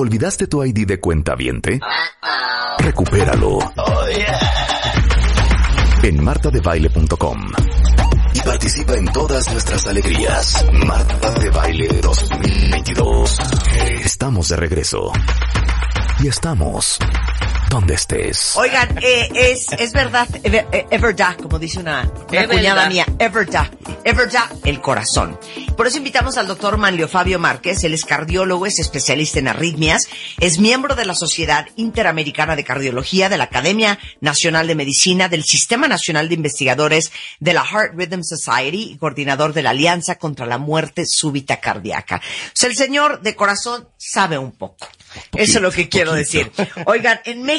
¿Olvidaste tu ID de cuenta viente? Recupéralo. En martadebaile.com. Y participa en todas nuestras alegrías. Marta de Baile 2022. Estamos de regreso. Y estamos donde estés. Oigan, eh, es, es verdad, ever, eh, everda, como dice una, una cuñada mía, everda, everda, el corazón. Por eso invitamos al doctor Manlio Fabio Márquez, él es cardiólogo, es especialista en arritmias, es miembro de la Sociedad Interamericana de Cardiología, de la Academia Nacional de Medicina, del Sistema Nacional de Investigadores de la Heart Rhythm Society y coordinador de la Alianza contra la Muerte Súbita Cardíaca. O sea, el señor de corazón sabe un poco. Eso es lo que quiero decir. Oigan, en México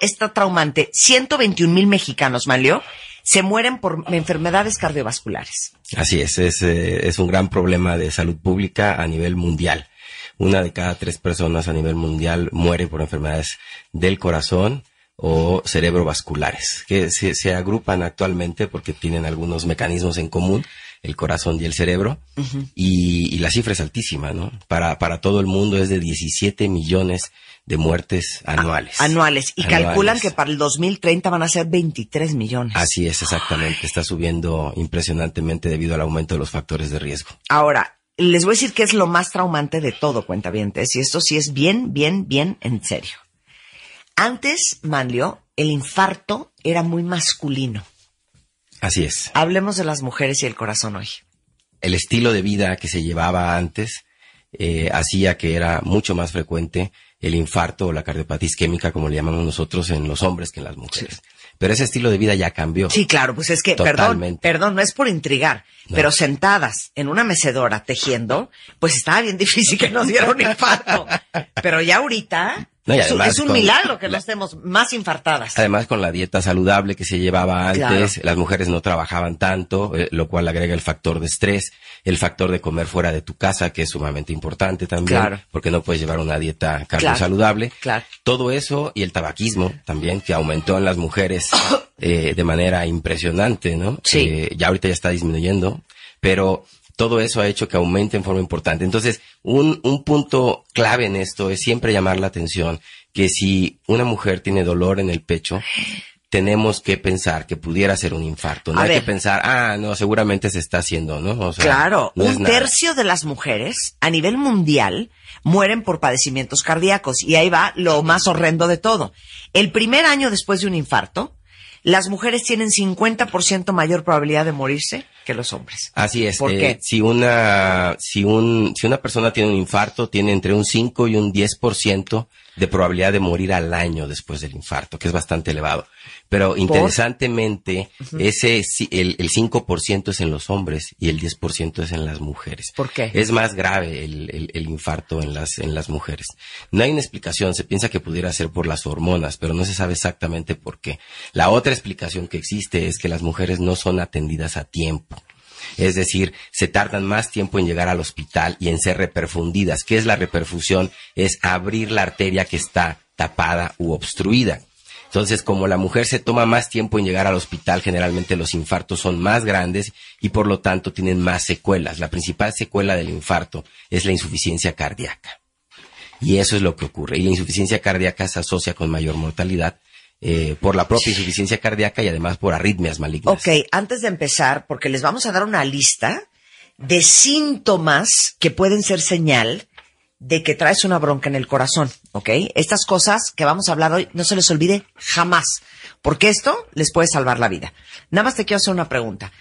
está traumante. 121 mil mexicanos, Manlio, se mueren por enfermedades cardiovasculares. Así es, es, eh, es un gran problema de salud pública a nivel mundial. Una de cada tres personas a nivel mundial muere por enfermedades del corazón o cerebrovasculares, que se, se agrupan actualmente porque tienen algunos mecanismos en común, el corazón y el cerebro, y, y la cifra es altísima, ¿no? Para, para todo el mundo es de 17 millones de muertes anuales. Anuales. Y Anuales. calculan que para el 2030 van a ser 23 millones. Así es, exactamente. Está subiendo impresionantemente debido al aumento de los factores de riesgo. Ahora, les voy a decir que es lo más traumante de todo, cuentavientes, y esto sí es bien, bien, bien en serio. Antes, Manlio, el infarto era muy masculino. Así es. Hablemos de las mujeres y el corazón hoy. el estilo de vida que se llevaba antes eh, hacía que era mucho más frecuente el infarto o la cardiopatía isquémica, como le llamamos nosotros, en los hombres que en las mujeres. Pero ese estilo de vida ya cambió. Sí, claro, pues es que, perdón, perdón, no es por intrigar, No. pero sentadas en una mecedora tejiendo, pues estaba bien difícil que nos diera un infarto. Pero ya ahorita, No, y es, un- además es un con milagro que no estemos más infartadas. Además, con la dieta saludable que se llevaba antes, Claro. las mujeres no trabajaban tanto, eh, lo cual agrega el factor de estrés, el factor de comer fuera de tu casa, que es sumamente importante también, Claro. porque no puedes llevar una dieta saludable. Claro. Todo eso y el tabaquismo también, que aumentó en las mujeres eh, de manera impresionante, ¿no? Sí. Eh, ya ahorita ya está disminuyendo, pero todo eso ha hecho que aumente en forma importante. Entonces, un, un punto clave en esto es siempre llamar la atención que si una mujer tiene dolor en el pecho, tenemos que pensar que pudiera ser un infarto. No A hay ver. que pensar, ah, no, seguramente se está haciendo, ¿no? O sea, Claro, no un tercio de las mujeres a nivel mundial mueren por padecimientos cardíacos y ahí va lo más horrendo de todo. El primer año después de un infarto, las mujeres tienen 50% mayor probabilidad de morirse que los hombres. Así es. ¿Por eh, qué? Si una, si un, si una persona tiene un infarto, tiene entre un 5 y un 10% de probabilidad de morir al año después del infarto, que es bastante elevado. Pero interesantemente, ese, el, el 5% es en los hombres y el 10% es en las mujeres. ¿Por qué? Es más grave el, el- el infarto en las, en las mujeres. No hay una explicación, se piensa que pudiera ser por las hormonas, pero no se sabe exactamente por qué. La otra explicación que existe es que las mujeres no son atendidas a tiempo. Es decir, se tardan más tiempo en llegar al hospital y en ser reperfundidas. ¿Qué es la reperfusión? Es abrir la arteria que está tapada u obstruida. Entonces, como la mujer se toma más tiempo en llegar al hospital, generalmente los infartos son más grandes y por lo tanto tienen más secuelas. La principal secuela del infarto es la insuficiencia cardíaca. Y eso es lo que ocurre. Y la insuficiencia cardíaca se asocia con mayor mortalidad eh, por la propia insuficiencia cardíaca y además por arritmias malignas. Ok, antes de empezar, porque les vamos a dar una lista de síntomas que pueden ser señal de que traes una bronca en el corazón, ¿ok? Estas cosas que vamos a hablar hoy no se les olvide jamás, porque esto les puede salvar la vida. Nada más te quiero hacer una pregunta.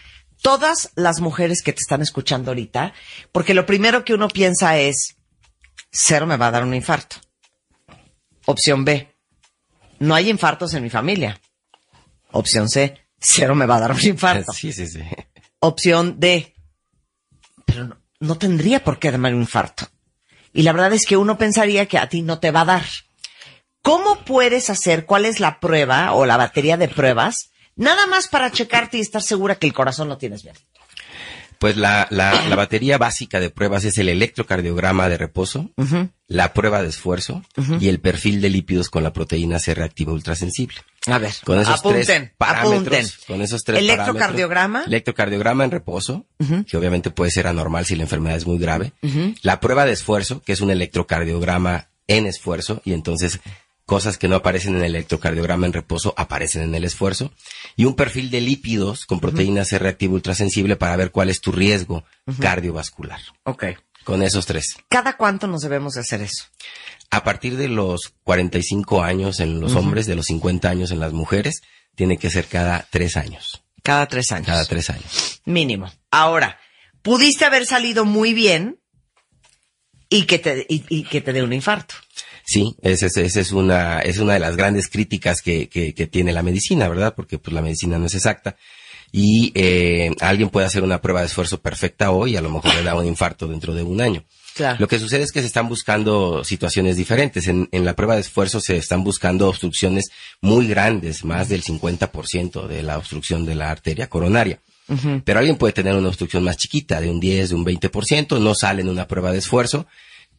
Todas las mujeres que te están escuchando ahorita, porque lo primero que uno piensa es, cero me va a dar un infarto. Opción B, no hay infartos en mi familia. Opción C, cero me va a dar un infarto. Sí, sí, sí. Opción D, pero no, no tendría por qué darme un infarto. Y la verdad es que uno pensaría que a ti no te va a dar. ¿Cómo puedes hacer, cuál es la prueba o la batería de pruebas, nada más para checarte y estar segura que el corazón lo tienes bien? Pues la, la, la batería básica de pruebas es el electrocardiograma de reposo, la prueba de esfuerzo y el perfil de lípidos con la proteína C reactiva ultrasensible. A ver, Con esos apunten, tres parámetros, apunten. con esos tres Electrocardiograma. electrocardiograma en reposo, que obviamente puede ser anormal si la enfermedad es muy grave. La prueba de esfuerzo, que es un electrocardiograma en esfuerzo y entonces cosas que no aparecen en el electrocardiograma en reposo aparecen en el esfuerzo, y un perfil de lípidos con proteína C reactiva ultrasensible para ver cuál es tu riesgo cardiovascular. Ok. Con esos tres. ¿Cada cuánto nos debemos de hacer eso? A partir de los 45 años en los hombres, de los 50 años en las mujeres, tiene que ser cada tres años. Cada tres años. Cada tres años. Mínimo. Ahora, pudiste haber salido muy bien y que te, y, y que te dé un infarto. Sí, esa es, esa es una, es una de las grandes críticas que, que, que tiene la medicina, ¿verdad? Porque pues la medicina no es exacta. Y eh, alguien puede hacer una prueba de esfuerzo perfecta hoy y a lo mejor le da un infarto dentro de un año. Claro. Lo que sucede es que se están buscando situaciones diferentes. En, en la prueba de esfuerzo se están buscando obstrucciones muy grandes, más del 50% de la obstrucción de la arteria coronaria. Pero alguien puede tener una obstrucción más chiquita, de un 10, de un 20%, no sale en una prueba de esfuerzo,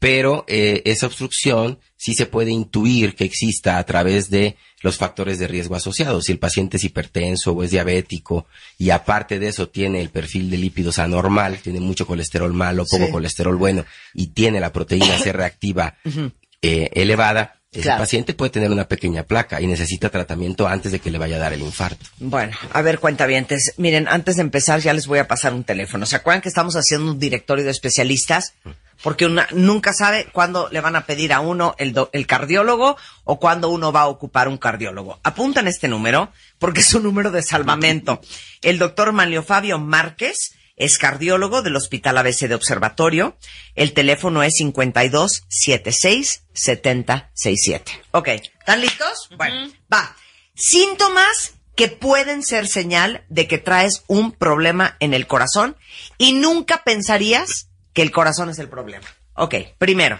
pero eh, esa obstrucción sí se puede intuir que exista a través de los factores de riesgo asociados. Si el paciente es hipertenso o es diabético y aparte de eso tiene el perfil de lípidos anormal, tiene mucho colesterol malo, poco Sí. colesterol bueno y tiene la proteína C reactiva eh, elevada, ese Claro. paciente puede tener una pequeña placa y necesita tratamiento antes de que le vaya a dar el infarto. Bueno, a ver, cuentavientes. Miren, antes de empezar ya les voy a pasar un teléfono. ¿Se acuerdan que estamos haciendo un directorio de especialistas? Porque una, nunca sabe cuándo le van a pedir a uno el, do- el cardiólogo o cuándo uno va a ocupar un cardiólogo. Apuntan este número porque es un número de salvamento. El doctor Manlio Fabio Márquez es cardiólogo del Hospital ABC de Observatorio. El teléfono es 52 76 70 67. Ok, ¿están listos? Bueno, va. Síntomas que pueden ser señal de que traes un problema en el corazón y nunca pensarías que el corazón es el problema. Ok, primero,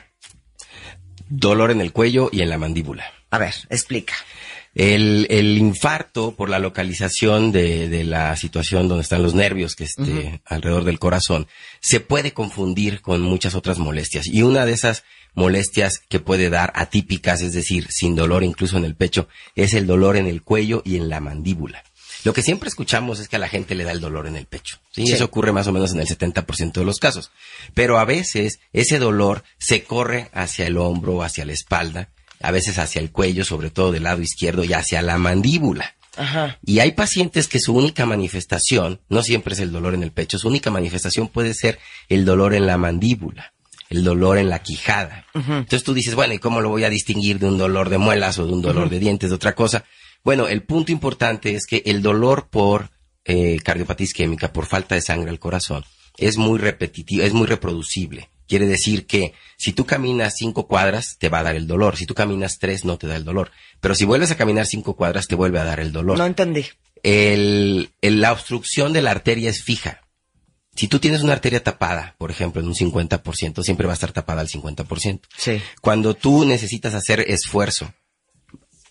Dolor en el cuello y en la mandíbula. a ver, explica. El, el infarto por la localización de, de la situación donde están los nervios que esté alrededor del corazón se puede confundir con muchas otras molestias y una de esas molestias que puede dar atípicas, es decir, sin dolor incluso en el pecho, es el dolor en el cuello y en la mandíbula. Lo que siempre escuchamos es que a la gente le da el dolor en el pecho. ¿sí? Sí. Eso ocurre más o menos en el 70% de los casos. Pero a veces ese dolor se corre hacia el hombro, hacia la espalda, a veces hacia el cuello, sobre todo del lado izquierdo, y hacia la mandíbula. Ajá. Y hay pacientes que su única manifestación, no siempre es el dolor en el pecho, su única manifestación puede ser el dolor en la mandíbula, el dolor en la quijada. Entonces tú dices, bueno, ¿y cómo lo voy a distinguir de un dolor de muelas o de un dolor de dientes, de otra cosa? Bueno, el punto importante es que el dolor por eh, cardiopatía isquémica, por falta de sangre al corazón, es muy repetitivo, es muy reproducible. Quiere decir que si tú caminas cinco cuadras, te va a dar el dolor. Si tú caminas tres, no te da el dolor. Pero si vuelves a caminar cinco cuadras, te vuelve a dar el dolor No entendí. el, el- la obstrucción de la arteria es fija. Si tú tienes una arteria tapada, por ejemplo, en un 50%, siempre va a estar tapada al 50%. Sí. Cuando tú necesitas hacer esfuerzo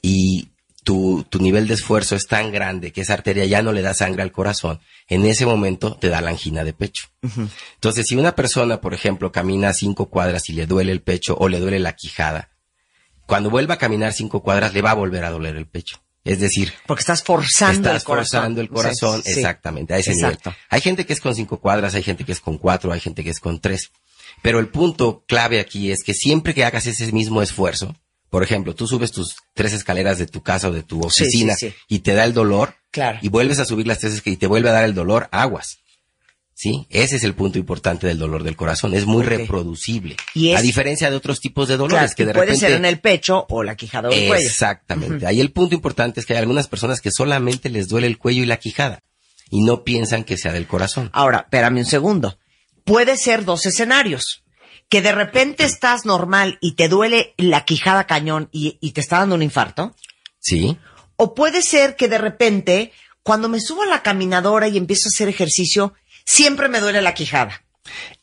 y tu, tu nivel de esfuerzo es tan grande que esa arteria ya no le da sangre al corazón, en ese momento te da la angina de pecho. Entonces, si una persona, por ejemplo, camina cinco cuadras y le duele el pecho o le duele la quijada, cuando vuelva a caminar cinco cuadras le va a volver a doler el pecho. Es decir, Porque estás forzando Estás el corazón. forzando el corazón, Sí, sí. exactamente, a ese Exacto. nivel. Hay gente que es con cinco cuadras, hay gente que es con cuatro, hay gente que es con tres. Pero el punto clave aquí es que siempre que hagas ese mismo esfuerzo, por ejemplo, tú subes tus tres escaleras de tu casa o de tu oficina sí, sí. y te da el dolor, Claro. y vuelves a subir las tres escaleras y te vuelve a dar el dolor, aguas. ¿Sí? Ese es el punto importante del dolor del corazón. Es muy reproducible. Y es- A diferencia de otros tipos de dolores Claro, que de puede repente... ser en el pecho o la quijada o el cuello. Exactamente. Ahí el punto importante es que hay algunas personas que solamente les duele el cuello y la quijada y no piensan que sea del corazón. Ahora, espérame un segundo. Puede ser dos escenarios. Que de repente estás normal y te duele la quijada cañón y, y te está dando un infarto. ¿Sí? O puede ser que de repente, cuando me subo a la caminadora y empiezo a hacer ejercicio, siempre me duele la quijada.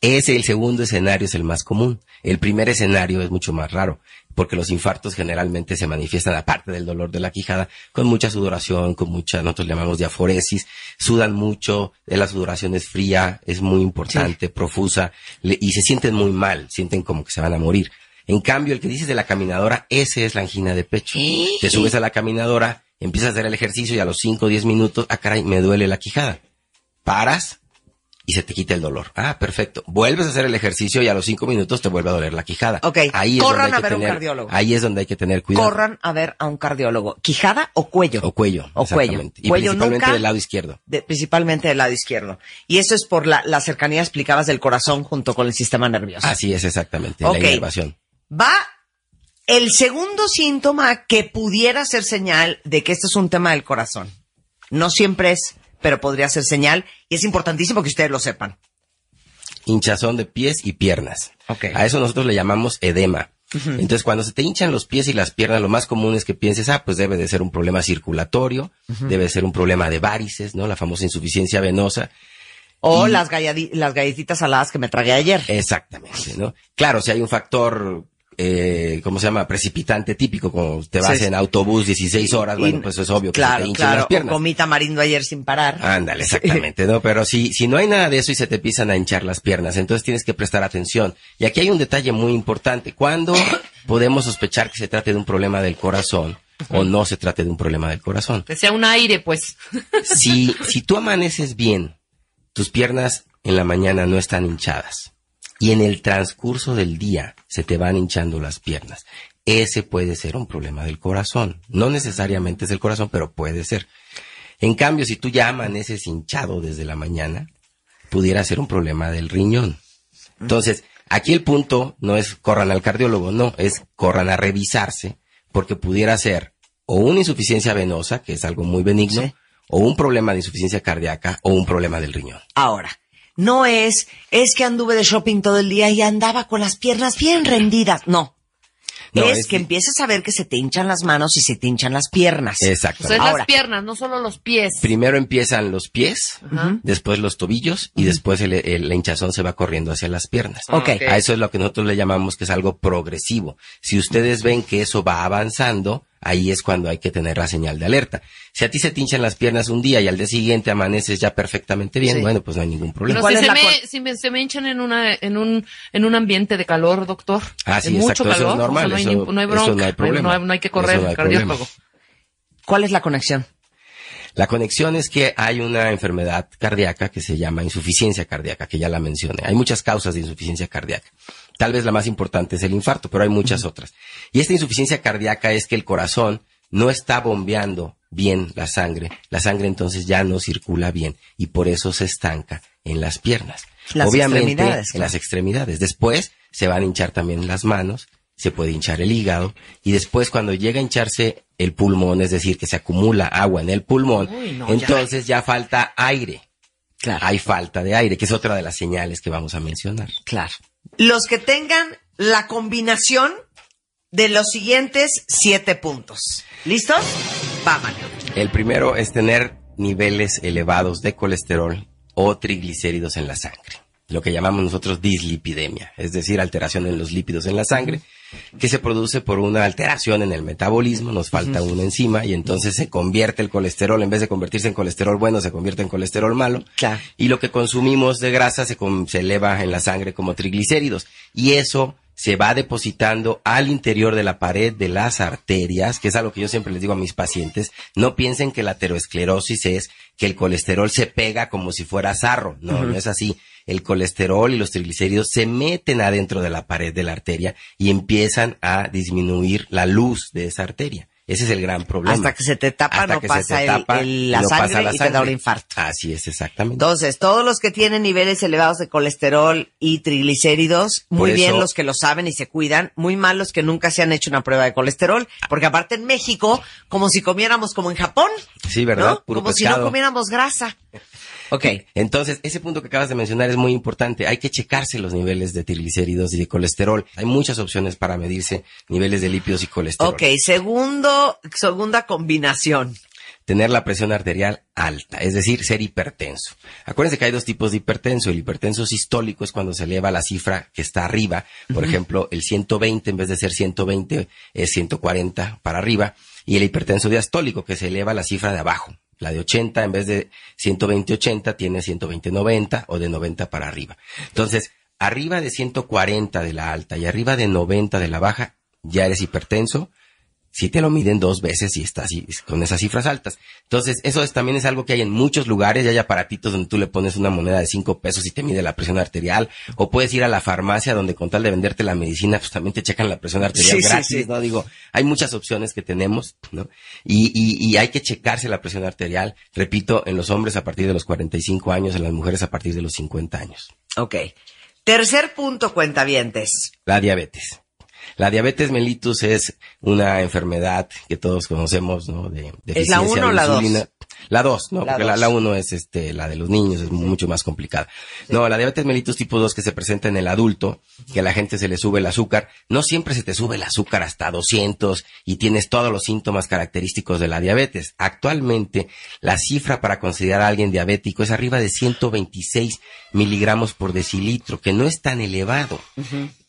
Ese, el segundo escenario es el más común. El primer escenario es mucho más raro, porque los infartos generalmente se manifiestan, aparte del dolor de la quijada, con mucha sudoración, con mucha, nosotros le llamamos diaforesis, sudan mucho, eh, la sudoración es fría, es muy importante, profusa, le- y se sienten muy mal, sienten como que se van a morir. En cambio, el que dices de la caminadora, ese es la angina de pecho. Te subes a la caminadora, empiezas a hacer el ejercicio y a los 5 o 10 minutos, ah caray, me duele la quijada. Paras, y se te quita el dolor. Ah, perfecto. Vuelves a hacer el ejercicio y a los cinco minutos te vuelve a doler la quijada. Ok, ahí corran es donde hay a que ver un cardiólogo. Ahí es donde hay que tener cuidado. Corran a ver a un cardiólogo. ¿Quijada o cuello? O cuello. O cuello. Y Cuello principalmente nunca. del lado izquierdo. de- principalmente del lado izquierdo. Y eso es por la, la cercanía, explicabas, del corazón junto con el sistema nervioso. Así es exactamente, Ok. la inervación. Va el segundo síntoma que pudiera ser señal de que esto es un tema del corazón. No siempre es, pero podría ser señal. Y es importantísimo que ustedes lo sepan. hinchazón de pies y piernas. Ok. A eso nosotros le llamamos edema. Entonces, cuando se te hinchan los pies y las piernas, lo más común es que pienses, ah, pues debe de ser un problema circulatorio, debe ser un problema de varices, ¿no? La famosa insuficiencia venosa. O Y- las, las galletitas saladas que me tragué ayer. Exactamente, ¿no? Claro, si hay un factor, eh, ¿cómo se llama? Precipitante típico, como te vas Sí. en autobús 16 horas, bueno, pues es obvio que te hinchan claro. las piernas. O comí tamarindo ayer sin parar. Ándale, exactamente, ¿no? Pero si, si no hay nada de eso y se te empiezan a hinchar las piernas, entonces tienes que prestar atención. Y aquí hay un detalle muy importante. ¿Cuándo podemos sospechar que se trate de un problema del corazón o no se trate de un problema del corazón? Que sea un aire, pues. Si, si tú amaneces bien, tus piernas en la mañana no están hinchadas y en el transcurso del día se te van hinchando las piernas, ese puede ser un problema del corazón. No necesariamente es del corazón, pero puede ser. En cambio, si tú ya amaneces hinchado desde la mañana, pudiera ser un problema del riñón. Entonces, aquí el punto no es corran al cardiólogo, no, es corran a revisarse, porque pudiera ser o una insuficiencia venosa, que es algo muy benigno, Sí. o un problema de insuficiencia cardíaca, o un problema del riñón. Ahora, no es, es que anduve de shopping todo el día y andaba con las piernas bien rendidas. No. No, es, es que empiezas a ver que se te hinchan las manos y se te hinchan las piernas. O sea, Ahora. las piernas, no solo los pies. Primero empiezan los pies, después los tobillos, y después el, el- la hinchazón se va corriendo hacia las piernas. Ok. Ok. A eso es lo que nosotros le llamamos que es algo progresivo. Si ustedes ven que eso va avanzando, ahí es cuando hay que tener la señal de alerta. Si a ti se te hinchan las piernas un día y al día siguiente amaneces ya perfectamente bien, Sí. bueno, pues no hay ningún problema. Pero ¿Cuál si se, me, si me- se me hinchan en una, en un, en un ambiente de calor, doctor. Ah, sí, en mucho exacto, eso es calor. normal, o sea, no, hay, eso- ni- no hay bronca. no hay problema. No hay, no hay que correr al cardiólogo. problema. ¿Cuál es la conexión? La conexión es que hay una enfermedad cardíaca que se llama insuficiencia cardíaca, que ya la mencioné. Hay muchas causas de insuficiencia cardíaca. Tal vez la más importante es el infarto, pero hay muchas otras. Y esta insuficiencia cardíaca es que el corazón no está bombeando bien la sangre. La sangre entonces ya no circula bien y por eso se estanca en las piernas. Las Obviamente en las extremidades. Después se van a hinchar también las manos, se puede hinchar el hígado y después cuando llega a hincharse el pulmón, es decir, que se acumula agua en el pulmón, Uy, no, ya. entonces ya. falta aire. Claro. Hay falta de aire, que es otra de las señales que vamos a mencionar. Claro. Los que tengan la combinación de los siguientes siete puntos. ¿Listos? Vámonos. El primero es tener niveles elevados de colesterol o triglicéridos en la sangre. Lo que llamamos nosotros dislipidemia, es decir, alteración en los lípidos en la sangre, que se produce por una alteración en el metabolismo, nos falta una enzima y entonces se convierte el colesterol, en vez de convertirse en colesterol bueno, se convierte en colesterol malo. Claro. Y lo que consumimos de grasa se, eleva en la sangre como triglicéridos. Y eso se va depositando al interior de la pared de las arterias, que es algo que yo siempre les digo a mis pacientes. No piensen que la aterosclerosis es que el colesterol se pega como si fuera sarro. No, no es así. El colesterol y los triglicéridos se meten adentro de la pared de la arteria y empiezan a disminuir la luz de esa arteria. Ese es el gran problema. Hasta que se te tapa, Hasta no que se pasa el- tapa el- la no pasa sangre la y te da un infarto. Así es, exactamente. Entonces, todos los que tienen niveles elevados de colesterol y triglicéridos, muy bien los que lo saben y se cuidan, muy mal los que nunca se han hecho una prueba de colesterol, porque aparte en México, como si comiéramos como en Japón, Sí, ¿verdad? ¿no? Puro como si no comiéramos grasa. Ok. Entonces, ese punto que acabas de mencionar es muy importante. Hay que checarse los niveles de triglicéridos y de colesterol. Hay muchas opciones para medirse niveles de lípidos y colesterol. Ok, segundo, segunda combinación. Tener la presión arterial alta, es decir, ser hipertenso. Acuérdense que hay dos tipos de hipertenso. El hipertenso sistólico es cuando se eleva la cifra que está arriba. Por ejemplo, el 120 en vez de ser 120 es 140 para arriba. Y el hipertenso diastólico que se eleva la cifra de abajo. La de 80 en vez de 120-80 tiene 120-90 o de 90 para arriba. Entonces, arriba de 140 de la alta y arriba de 90 de la baja, ya eres hipertenso. Si te lo miden dos veces y estás con esas cifras altas. Entonces, eso es, también es algo que hay en muchos lugares, ya hay aparatitos donde tú le pones una moneda de cinco pesos y te mide la presión arterial, o puedes ir a la farmacia donde con tal de venderte la medicina, pues también te checan la presión arterial Sí, sí, gratis, sí. ¿no? Digo, hay muchas opciones que tenemos, ¿no? Y, y, y hay que checarse la presión arterial, repito, en los hombres a partir de los 45 años, en las mujeres a partir de los 50 años. Ok. Tercer punto, cuentavientes. La diabetes. La diabetes mellitus es una enfermedad que todos conocemos, ¿no? De ¿Es la deficiencia uno o de la dos? insulina. La dos, ¿no? La Porque la, dos. la uno es este, la de los niños, es mucho más complicada. No, la diabetes mellitus tipo 2 que se presenta en el adulto, que a la gente se le sube el azúcar, no siempre se te sube el azúcar hasta 200 y tienes todos los síntomas característicos de la diabetes. Actualmente, la cifra para considerar a alguien diabético es arriba de 126 miligramos por decilitro, que no es tan elevado.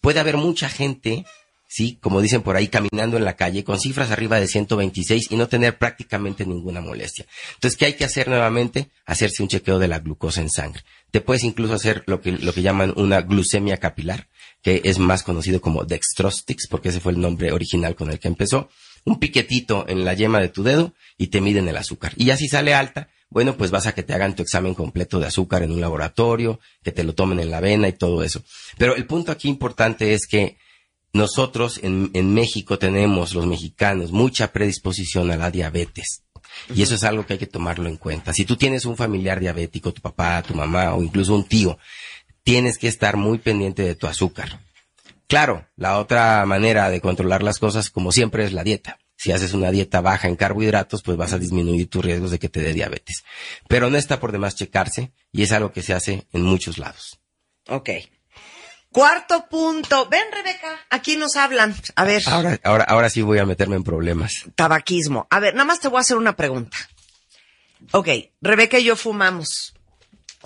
Puede haber mucha gente sí, como dicen por ahí, caminando en la calle con cifras arriba de 126 y no tener prácticamente ninguna molestia. Entonces, ¿qué hay que hacer nuevamente? Hacerse un chequeo de la glucosa en sangre. Te puedes incluso hacer lo que, lo que llaman una glucemia capilar, que es más conocido como dextrostix, porque ese fue el nombre original con el que empezó. Un piquetito en la yema de tu dedo y te miden el azúcar. Y ya si sale alta, bueno, pues vas a que te hagan tu examen completo de azúcar en un laboratorio, que te lo tomen en la vena y todo eso. Pero el punto aquí importante es que nosotros en, en México tenemos, los mexicanos, mucha predisposición a la diabetes. Y eso es algo que hay que tomarlo en cuenta. Si tú tienes un familiar diabético, tu papá, tu mamá o incluso un tío, tienes que estar muy pendiente de tu azúcar. Claro, la otra manera de controlar las cosas, como siempre, es la dieta. Si haces una dieta baja en carbohidratos, pues vas a disminuir tus riesgos de que te dé diabetes. Pero no está por demás checarse y es algo que se hace en muchos lados. Ok. Cuarto punto. Ven, Rebeca, aquí nos hablan. A ver, Ahora, ahora, ahora sí voy a meterme en problemas. tabaquismo. A ver, nada más te voy a hacer una pregunta. Ok, Rebeca y yo fumamos.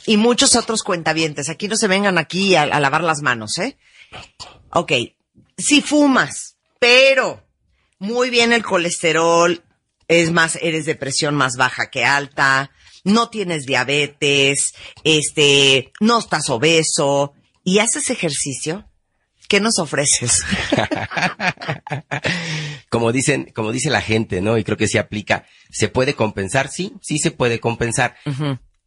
Y muchos otros cuentavientes. Aquí no se vengan aquí a, a lavar las manos, ¿eh? Ok, si fumas, pero muy bien el colesterol, es más, eres de presión más baja que alta, no tienes diabetes, este, no estás obeso y haces ejercicio, ¿qué nos ofreces? como dicen, como dice la gente, ¿no? Y creo que se aplica. ¿Se puede compensar? Sí, sí se puede compensar.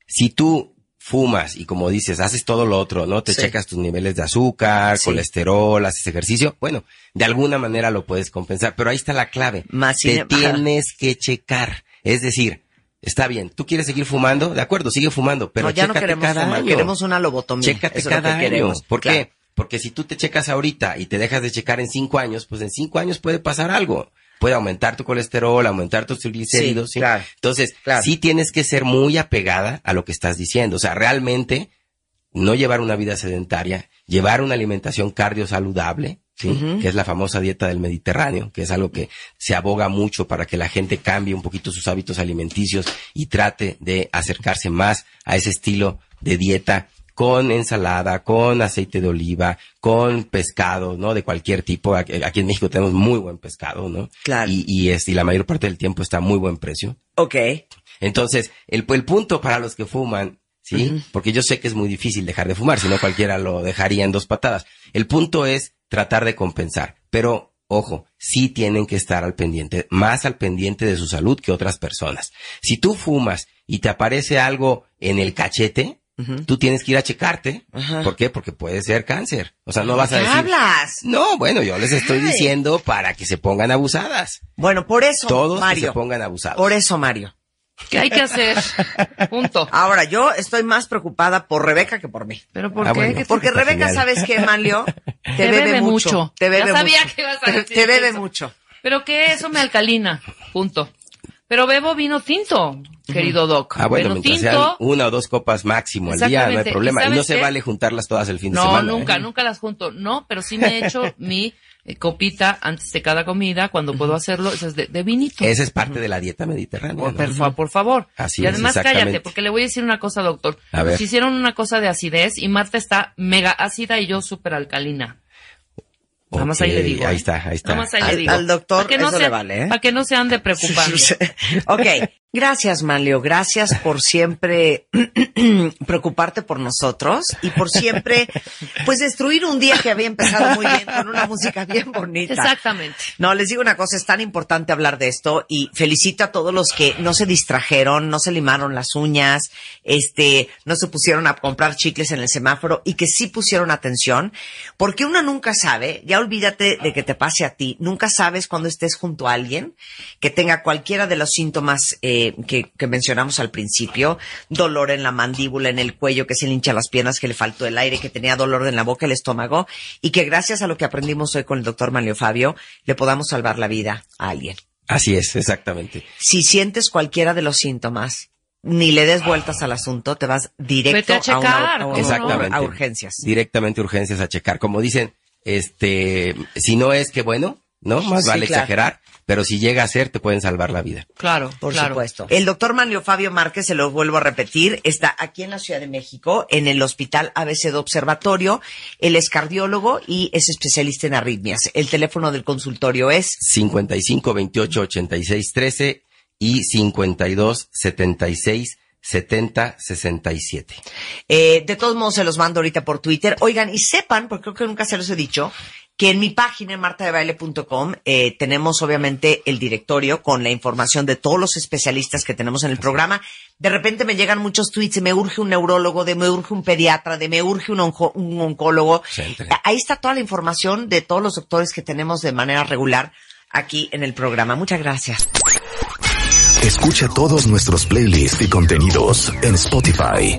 Si tú fumas y como dices, haces todo lo otro, ¿no? Te Sí. checas tus niveles de azúcar, Sí. colesterol, haces ejercicio, bueno, de alguna manera lo puedes compensar, pero ahí está la clave. Más Te tienes que checar. Es decir, está bien, tú quieres seguir fumando, de acuerdo, sigue fumando, pero no, ya no chécate queremos cada fumar, año. queremos una lobotomía. Chécate Eso es lo cada que año. queremos. ¿Por Claro. qué? Porque si tú te checas ahorita y te dejas de checar en cinco años, pues en cinco años puede pasar algo. Puede aumentar tu colesterol, aumentar tus triglicéridos. Sí, ¿sí? claro. Entonces, Claro. sí tienes que ser muy apegada a lo que estás diciendo. O sea, realmente no llevar una vida sedentaria, llevar una alimentación cardiosaludable, ¿sí? Que es la famosa dieta del Mediterráneo, que es algo que se aboga mucho para que la gente cambie un poquito sus hábitos alimenticios y trate de acercarse más a ese estilo de dieta con ensalada, con aceite de oliva, con pescado, ¿no? De cualquier tipo. Aquí en México tenemos muy buen pescado, ¿no? Claro. Y, y, y la mayor parte del tiempo está a muy buen precio. Ok. Entonces, el, el punto para los que fuman, ¿sí? Porque yo sé que es muy difícil dejar de fumar, si no cualquiera lo dejaría en dos patadas. El punto es tratar de compensar, pero ojo, sí tienen que estar al pendiente, más al pendiente de su salud que otras personas. Si tú fumas y te aparece algo en el cachete, tú tienes que ir a checarte. ¿Por qué? Porque puede ser cáncer. O sea, no vas a ¿Qué decir... hablas? No, bueno, yo les estoy diciendo para que se pongan abusadas. Bueno, por eso, Todos que Mario. se pongan abusados. Por eso, Mario. ¿Qué hay que hacer? Punto. Ahora, yo estoy más preocupada por Rebeca que por mí. ¿Pero por Ah, qué? bueno. ¿Qué- Porque Rebeca, genial. ¿sabes qué, Manlio? Te, Te bebe, bebe mucho. mucho. Te bebe Ya sabía mucho. que ibas a decir Te bebe eso. mucho. Pero que eso me alcalina. Punto. Pero bebo vino tinto, querido Doc. Ah, bueno, vino mientras sean tinto. una o dos copas máximo al día, no hay problema. ¿Y Y, no se vale juntarlas todas el fin de No, semana. nunca, ¿eh? nunca las junto. No, pero sí me he hecho mi copita antes de cada comida, cuando puedo hacerlo, eso es de, de vinito. Esa es parte de la dieta mediterránea. Por, ¿no? por fa- por favor. Así y además cállate, porque le voy a decir una cosa, doctor. A ver. Nos hicieron una cosa de acidez y Marta está mega ácida y yo súper alcalina. Nada más ahí le digo. Ahí ¿eh? está, ahí está. Nada más ahí Al- le digo. al doctor que no eso se, le vale, ¿eh? Para que no se ande preocupando. ok, Gracias, Manlio. Gracias por siempre preocuparte por nosotros y por siempre, pues, destruir un día que había empezado muy bien con una música bien bonita. Exactamente. No, les digo una cosa, es tan importante hablar de esto y felicito a todos los que no se distrajeron, no se limaron las uñas, este, no se pusieron a comprar chicles en el semáforo y que sí pusieron atención, porque uno nunca sabe, ya olvídate de que te pase a ti, nunca sabes cuando estés junto a alguien que tenga cualquiera de los síntomas eh, que, que, mencionamos al principio, dolor en la mandíbula, en el cuello, que se le hincha las piernas, que le faltó el aire, que tenía dolor en la boca, el estómago, y que gracias a lo que aprendimos hoy con el doctor Manlio Fabio, le podamos salvar la vida a alguien. Así es, exactamente. Si sientes cualquiera de los síntomas, ni le des vueltas al asunto, te vas directo a, checar, a, una, a, exactamente. a urgencias. Directamente urgencias a checar. Como dicen, este, si no es que bueno, ¿no? Más Sí, vale claro. exagerar, pero si llega a ser, te pueden salvar la vida. Claro, Por claro. supuesto. El doctor Manlio Fabio Márquez, se lo vuelvo a repetir, está aquí en la Ciudad de México, en el Hospital ABC de Observatorio. Él es cardiólogo y es especialista en arritmias. El teléfono del consultorio es 55 28 86 13 y 52 76 70 67. Eh, de todos modos, se los mando ahorita por Twitter. Oigan, y sepan, porque creo que nunca se los he dicho, que en mi página, en martadebaile.com, eh, tenemos obviamente el directorio con la información de todos los especialistas que tenemos en el programa. De repente me llegan muchos tweets me urge un neurólogo, de me urge un pediatra, de me urge un, onco- un oncólogo. Ahí está toda la información de todos los doctores que tenemos de manera regular aquí en el programa. Muchas gracias. Escucha todos nuestros playlists y contenidos en Spotify.